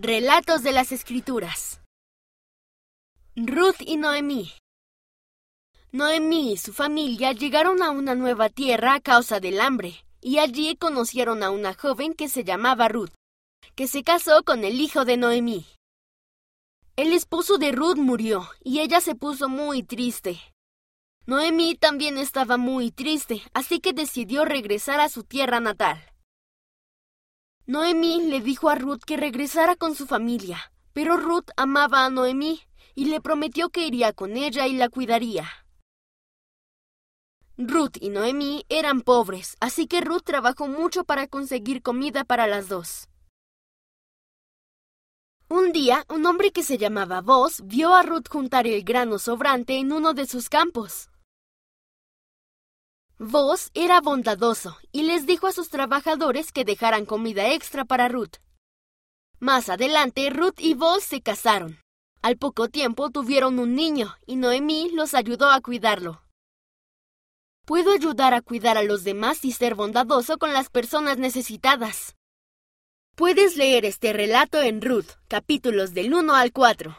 Relatos de las Escrituras Ruth y Noemí Noemí y su familia llegaron a una nueva tierra a causa del hambre, y allí conocieron a una joven que se llamaba Ruth, que se casó con el hijo de Noemí. El esposo de Ruth murió, y ella se puso muy triste. Noemí también estaba muy triste, así que decidió regresar a su tierra natal. Noemí le dijo a Ruth que regresara con su familia, pero Ruth amaba a Noemí y le prometió que iría con ella y la cuidaría. Ruth y Noemí eran pobres, así que Ruth trabajó mucho para conseguir comida para las dos. Un día, un hombre que se llamaba Vos vio a Ruth juntar el grano sobrante en uno de sus campos. Vos era bondadoso y les dijo a sus trabajadores que dejaran comida extra para Ruth. Más adelante, Ruth y Vos se casaron. Al poco tiempo tuvieron un niño y Noemí los ayudó a cuidarlo. Puedo ayudar a cuidar a los demás y ser bondadoso con las personas necesitadas. Puedes leer este relato en Ruth, capítulos del 1 al 4.